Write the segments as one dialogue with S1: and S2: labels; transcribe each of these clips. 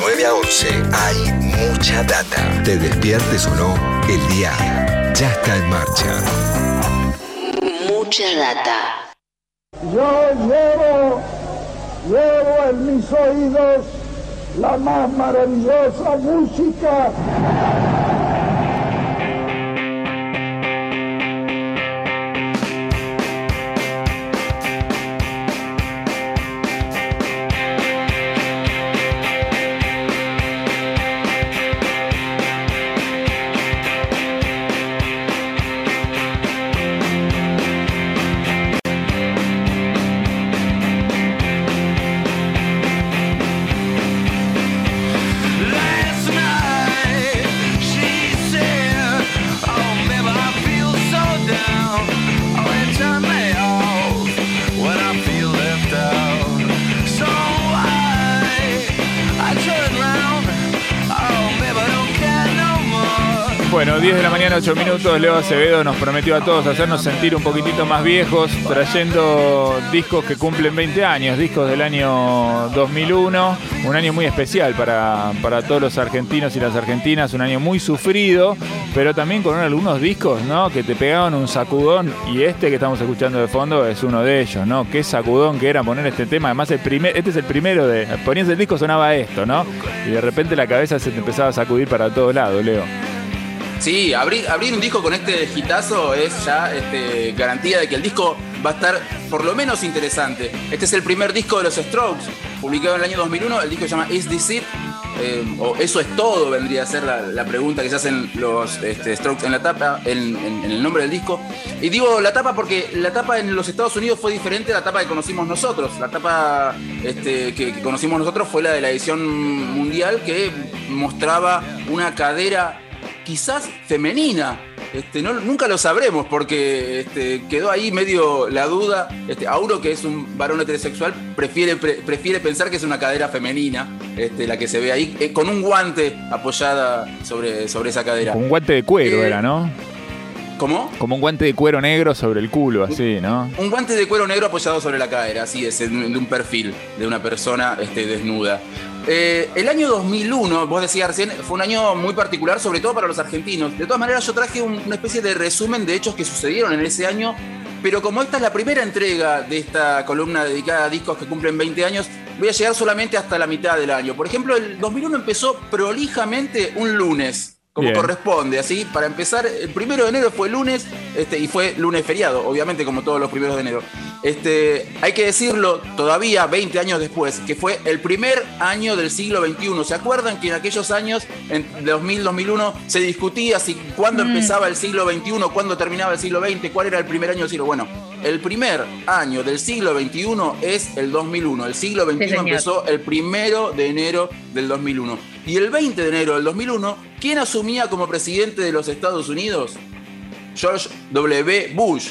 S1: 9 a 11 hay mucha data. Te despiertes o no, el día ya está en marcha.
S2: Mucha data.
S3: Yo llevo, llevo en mis oídos la más maravillosa música.
S4: 10 de la mañana, 8 minutos. Leo Acevedo nos prometió a todos hacernos sentir un poquitito más viejos, trayendo discos que cumplen 20 años, discos del año 2001. Un año muy especial para, para todos los argentinos y las argentinas, un año muy sufrido, pero también con algunos discos ¿no? que te pegaban un sacudón. Y este que estamos escuchando de fondo es uno de ellos, ¿no? Qué sacudón que era poner este tema. Además, el primer, este es el primero de. Ponías el disco, sonaba esto, ¿no? Y de repente la cabeza se te empezaba a sacudir para todos lados, Leo.
S5: Sí, abrir, un disco con este hitazo es ya este, garantía de que el disco va a estar por lo menos interesante. Este es el primer disco de los Strokes, publicado en el año 2001. El disco se llama Is This It? Eh, o Eso es todo, vendría a ser la, pregunta que se hacen los este, Strokes en la tapa, en, el nombre del disco. Y digo la tapa porque la tapa en los Estados Unidos fue diferente a la tapa que conocimos nosotros. La tapa este, que conocimos nosotros fue la de la edición mundial que mostraba una cadera quizás femenina. Este, no, nunca lo sabremos porque este, quedó ahí medio la duda. Este, Auro, que es un varón heterosexual, prefiere, pre- prefiere pensar que es una cadera femenina este, la que se ve ahí, eh, con un guante apoyada sobre, sobre esa cadera.
S4: Un guante de cuero
S5: Eh,
S4: era, ¿no?
S5: ¿Cómo?
S4: Como un guante de cuero negro sobre el culo, así, ¿no?
S5: Un guante de cuero negro apoyado sobre la cadera, así es, de un perfil de una persona este, desnuda. Eh, el año 2001, vos decías recién, fue un año muy particular, sobre todo para los argentinos. De todas maneras, yo traje un- una especie de resumen de hechos que sucedieron en ese año, pero como esta es la primera entrega de esta columna dedicada a discos que cumplen 20 años, voy a llegar solamente hasta la mitad del año. Por ejemplo, el 2001 empezó prolijamente un lunes. Como
S4: Bien.
S5: corresponde, así, para empezar, el primero de enero fue lunes, este, y fue lunes feriado, obviamente, como todos los primeros de enero. Este, hay que decirlo todavía 20 años después, que fue el primer año del siglo XXI. ¿Se acuerdan que en aquellos años, en 2000, 2001, se discutía si cuándo empezaba el siglo XXI, cuándo terminaba el siglo XX, cuál era el primer año del siglo? Bueno, el primer año del siglo XXI es el 2001. El siglo XXI
S6: señor.
S5: empezó el primero de enero del 2001. Y el 20 de enero del 2001, ¿quién asumía como presidente de los Estados Unidos? George W. Bush.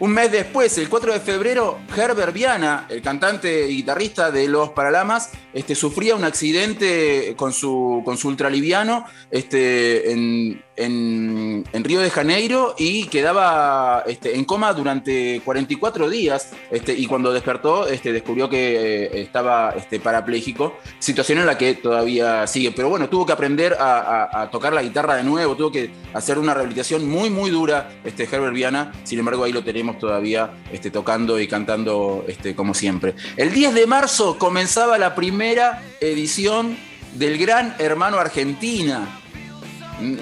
S5: Un mes después, el 4 de febrero, Herbert Viana, el cantante y guitarrista de Los Paralamas, este, sufría un accidente con su, con su ultraliviano este, en, en- en Río de Janeiro y quedaba este, en coma durante 44 días. Este, y cuando despertó, este, descubrió que eh, estaba este, parapléjico, situación en la que todavía sigue. Pero bueno, tuvo que aprender a, tocar la guitarra de nuevo, tuvo que hacer una rehabilitación muy, muy dura, este, Herbert Viana. Sin embargo, ahí lo tenemos todavía este, tocando y cantando como siempre. El 10 de marzo comenzaba la primera edición del Gran Hermano Argentina.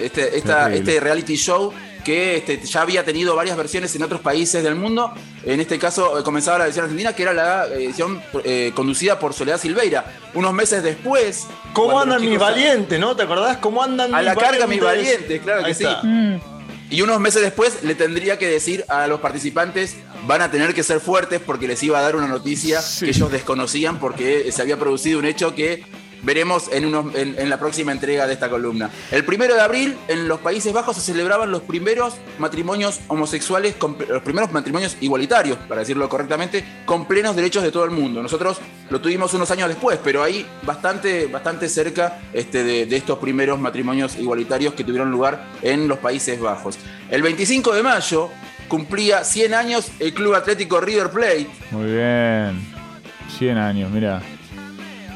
S5: Este, esta- este reality show que este, ya había tenido varias versiones en otros países del mundo. En este caso eh, comenzaba la versión argentina, que era la edición eh, conducida por Soledad Silveira. Unos meses después.
S7: ¿Cómo andan mis valientes, no? ¿Te acordás? ¿Cómo andan
S5: A
S7: mis
S5: la carga, mis
S7: valientes?
S5: claro que sí.
S6: Mm.
S5: Y unos meses después le tendría que decir a los participantes, van a tener que ser fuertes porque les iba a dar una noticia
S4: Sí.
S5: que ellos desconocían porque se había producido un hecho que veremos en, unos- en- la próxima entrega de esta columna. El primero de abril, en los Países Bajos, se celebraban los primeros matrimonios homosexuales, los primeros matrimonios igualitarios, para decirlo correctamente, con plenos derechos de todo el mundo. Nosotros lo tuvimos unos años después, pero ahí bastante, bastante cerca este, de, de estos primeros matrimonios igualitarios que tuvieron lugar en los Países Bajos. El 25 de mayo cumplía 100 años el Club Atlético River Plate.
S4: Muy bien. 100 años, mira.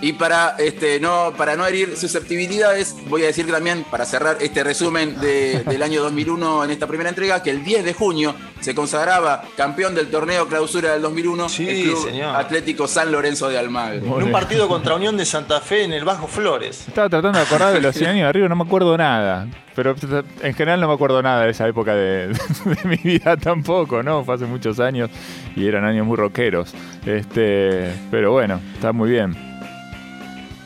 S5: Y para, este, no, para no herir susceptibilidades, voy a decir también, para cerrar este resumen de- del año 2001 en esta primera entrega, que el 10 de junio se consagraba campeón del torneo clausura del 2001
S7: Sí,
S5: el Club
S7: señor.
S5: Atlético San Lorenzo de Almagro.
S7: En un partido contra Unión de Santa Fe en el Bajo Flores.
S4: Estaba tratando de acordar de los 100 años de arriba, no me acuerdo nada. Pero en general no me acuerdo nada de esa época de, de mi vida tampoco, ¿no? Fue hace muchos años y eran años muy rockeros. Este, pero bueno, está muy bien.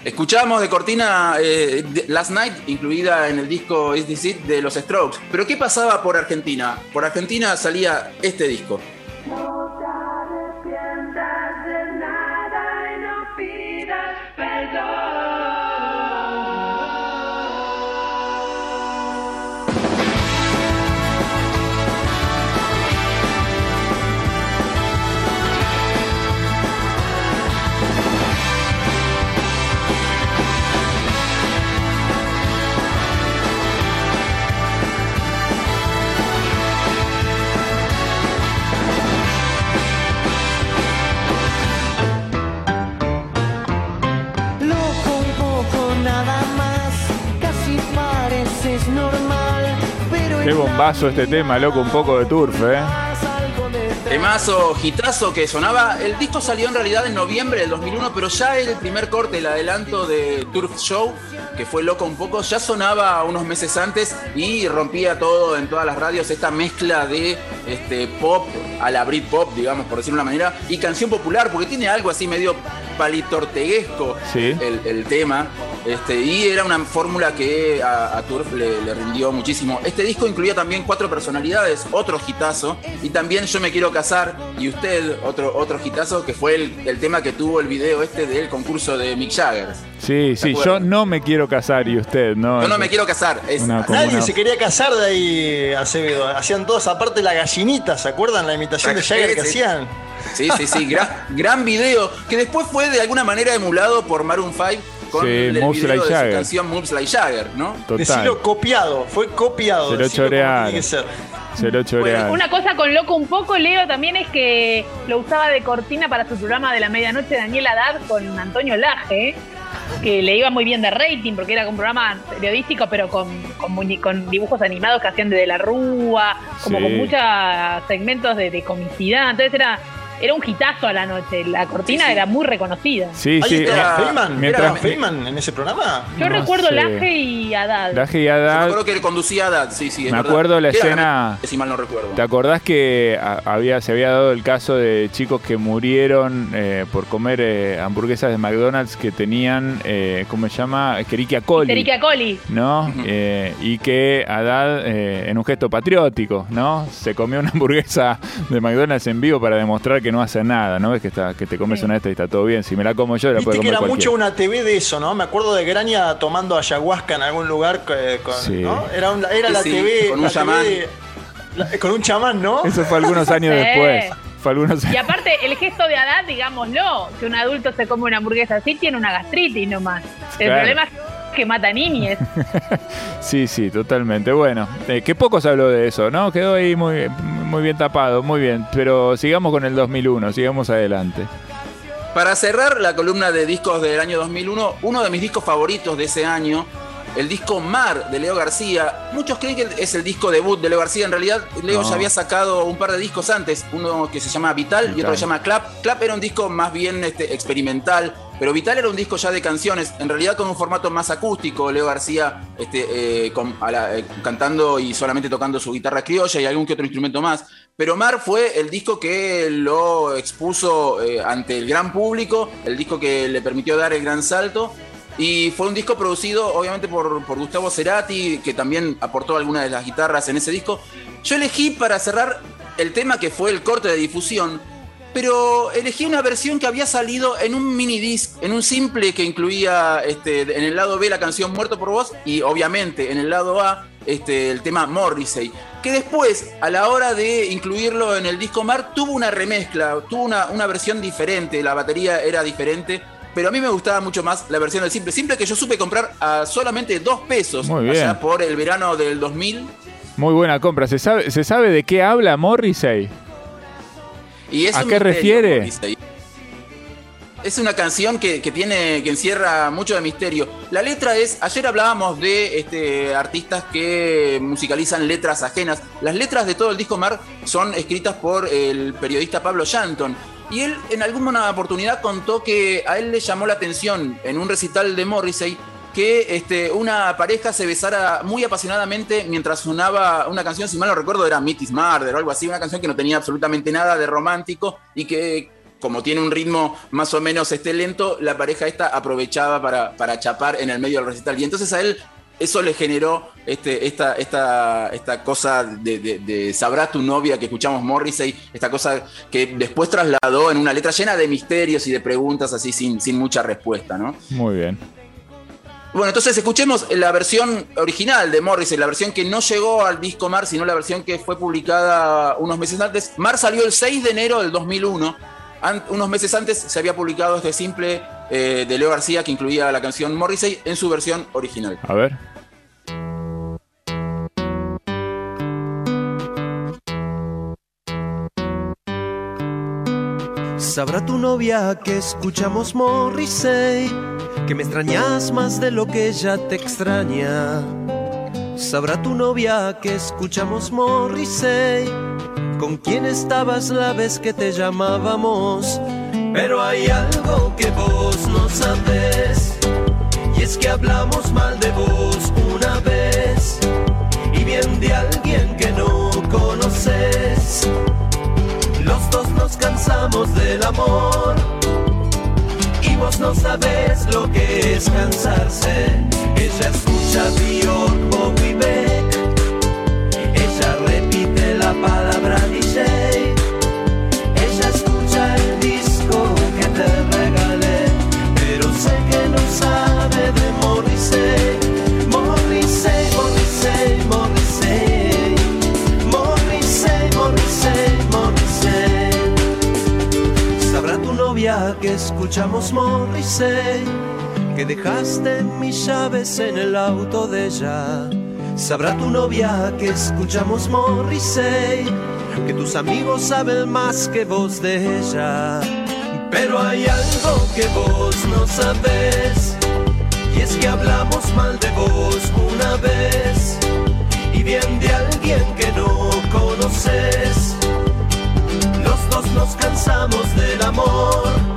S5: Escuchamos de cortina eh, Last Night, incluida en el disco Is This It de los Strokes. Pero ¿qué pasaba por Argentina? Por Argentina salía este disco.
S4: Qué bombazo este tema, loco, un poco de turf, ¿eh?
S5: Temazo, hitazo que sonaba. El disco salió en realidad en noviembre del 2001, pero ya el primer corte, el adelanto de Turf Show, que fue loco un poco, ya sonaba unos meses antes y rompía todo en todas las radios esta mezcla de este, pop a la Britpop, digamos, por decirlo de una manera, y canción popular, porque tiene algo así medio palitorteguesco
S4: Sí.
S5: el, el tema. Este, y era una fórmula que a, a Turf le, le rindió muchísimo. Este disco incluía también cuatro personalidades, otro hitazo, y también Yo me quiero casar, y usted, otro, otro hitazo, que fue el, el tema que tuvo el video este del concurso de Mick Jagger.
S4: Sí, sí, yo no me quiero casar y usted, ¿no?
S5: Yo no me quiero casar. Es
S4: Una
S7: Nadie
S4: una-
S7: se quería casar de ahí, Acevedo. Hacían todos, aparte la gallinita, ¿se acuerdan la imitación de Jagger que hacían?
S5: Sí, sí, sí, gran, gran video, que después fue de alguna manera emulado por Maroon 5 con
S4: Sí,
S5: el
S4: Moves
S5: video
S4: Like
S5: de su
S4: Jagger.
S5: canción Moves Like Jagger, ¿no?
S4: Total.
S7: Decilo copiado, fue copiado.
S4: Se lo chorearon.
S7: tiene que ser.
S4: Se lo chorearon.
S8: Una cosa con loco un poco, Leo, también es que lo usaba de cortina para su programa de la medianoche Daniel Haddad con Antonio Laje, que le iba muy bien de rating porque era un programa periodístico, pero con, con, muñe- con dibujos animados que hacían de, De la Rúa, como
S4: Sí.
S8: con muchos segmentos de, de comicidad. Entonces era, era un hitazo a la noche. La cortina
S5: Sí, sí.
S8: era muy reconocida.
S4: Sí,
S7: Ahí
S4: sí.
S5: era-
S7: Feynman,
S4: mientras-
S7: ¿Era Feynman en ese programa?
S8: Yo
S4: No
S8: recuerdo
S4: sé.
S8: Laje y Haddad.
S4: Laje y
S5: Yo me
S4: Haddad,
S5: acuerdo que conducía a Dad, sí, sí. es
S4: Me
S5: verdad.
S4: acuerdo la escena-
S5: Si mal no recuerdo.
S4: ¿Te acordás que había, se había dado el caso de chicos que murieron eh, por comer eh, hamburguesas de McDonald's que tenían, eh, ¿cómo se llama? Escherichia coli.
S8: Terica Coli.
S4: ¿no? Eh, y que Haddad, eh, en un gesto patriótico, ¿no? Se comió una hamburguesa de McDonald's en vivo para demostrar que no hace nada, ¿no? Ves que, está, que te comes una esta y está todo bien. Si me la como yo, la
S7: Viste
S4: puede
S7: que
S4: comer
S7: era
S4: cualquiera.
S7: mucho una TV de eso, ¿no? Me acuerdo de Graña tomando ayahuasca en algún lugar eh, con,
S4: Sí.
S7: ¿no? Era, un- era la
S5: Sí,
S7: TV.
S5: con un chamán.
S7: de- la- con un chamán, ¿no?
S4: Eso fue algunos años
S8: Sí.
S4: después. Fue algunos
S8: Y aparte, el gesto de Haddad, digámoslo, que un adulto se come una hamburguesa así, tiene una gastritis nomás. El
S4: Claro.
S8: problema es que mata niñes.
S4: Sí, sí, totalmente. Bueno, eh, que poco se habló de eso, ¿no? Quedó ahí muy, muy bien tapado, muy bien. Pero sigamos con el 2001, sigamos adelante.
S5: Para cerrar la columna de discos del año 2001, uno de mis discos favoritos de ese año, el disco Mar de Leo García. Muchos creen que es el disco debut de Leo García. En realidad, Leo
S4: No.
S5: ya había sacado un par de discos antes, uno que se llama Vital, y
S4: Vital.
S5: otro que se llama Clap. Clap era un disco más bien este, experimental, pero Vital era un disco ya de canciones, en realidad con un formato más acústico. Leo García este, eh, con- la- eh, cantando y solamente tocando su guitarra criolla y algún que otro instrumento más. Pero Mar fue el disco que lo expuso eh, ante el gran público, el disco que le permitió dar el gran salto. Y fue un disco producido obviamente por, por Gustavo Cerati, que también aportó algunas de las guitarras en ese disco. Yo elegí para cerrar el tema que fue el corte de difusión, pero elegí una versión que había salido en un mini disc, en un simple que incluía este, en el lado B la canción Muerto por Vos y obviamente en el lado A este, el tema Morrissey, que después a la hora de incluirlo en el disco Mar tuvo una remezcla, tuvo una, una versión diferente, la batería era diferente. Pero a mí me gustaba mucho más la versión del simple. Simple que yo supe comprar a solamente dos pesos
S4: Muy bien.
S5: allá por el verano del 2000.
S4: Muy buena compra. ¿Se sabe, ¿Se sabe de qué habla Morrissey?
S5: Y es
S4: ¿A qué refiere?
S5: Es una canción que, que tiene, que encierra mucho de misterio. La letra es, ayer hablábamos de este, artistas que musicalizan letras ajenas. Las letras de todo el disco Mar son escritas por el periodista Pablo Shanton. Y él en alguna oportunidad contó que a él le llamó la atención en un recital de Morrissey que este, una pareja se besara muy apasionadamente mientras sonaba una canción, si mal no recuerdo, era Meet Is Murder o algo así, una canción que no tenía absolutamente nada de romántico y que como tiene un ritmo más o menos este lento, la pareja esta aprovechaba para, para chapar en el medio del recital. Y entonces a él eso le generó este, esta, esta, esta cosa de, de, de Sabrá tu novia que escuchamos Morrissey, esta cosa que después trasladó en una letra llena de misterios y de preguntas así sin, sin mucha respuesta, ¿no?
S4: Muy bien.
S5: Bueno, entonces escuchemos la versión original de Morrissey, la versión que no llegó al disco Mar, sino la versión que fue publicada unos meses antes. Mar salió el 6 de enero del 2001. An- unos meses antes se había publicado este simple eh, de Leo García que incluía la canción Morrissey en su versión original.
S4: A ver.
S9: Sabrá tu novia que escuchamos Morrissey, que me extrañas más de lo que ella te extraña. Sabrá tu novia que escuchamos Morrissey, con quién estabas la vez que te llamábamos. Pero hay algo que vos no sabes, y es que hablamos mal de vos una vez, y bien de alguien que no conoces. Los dos nos cansamos del amor y vos no sabes lo que es cansarse. Ella escucha Bjork, Bowie Beck, ella repite la palabra DJ. Escuchamos Morrissey, que dejaste mis llaves en el auto de ella. Sabrá tu novia que escuchamos Morrissey, que tus amigos saben más que vos de ella. Pero hay algo que vos no sabes, y es que hablamos mal de vos una vez, y bien de alguien que no conoces. Los dos nos cansamos del amor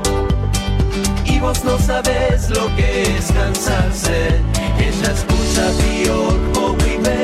S9: vos no sabes lo que es cansarse. Ella escucha Bowie Beck,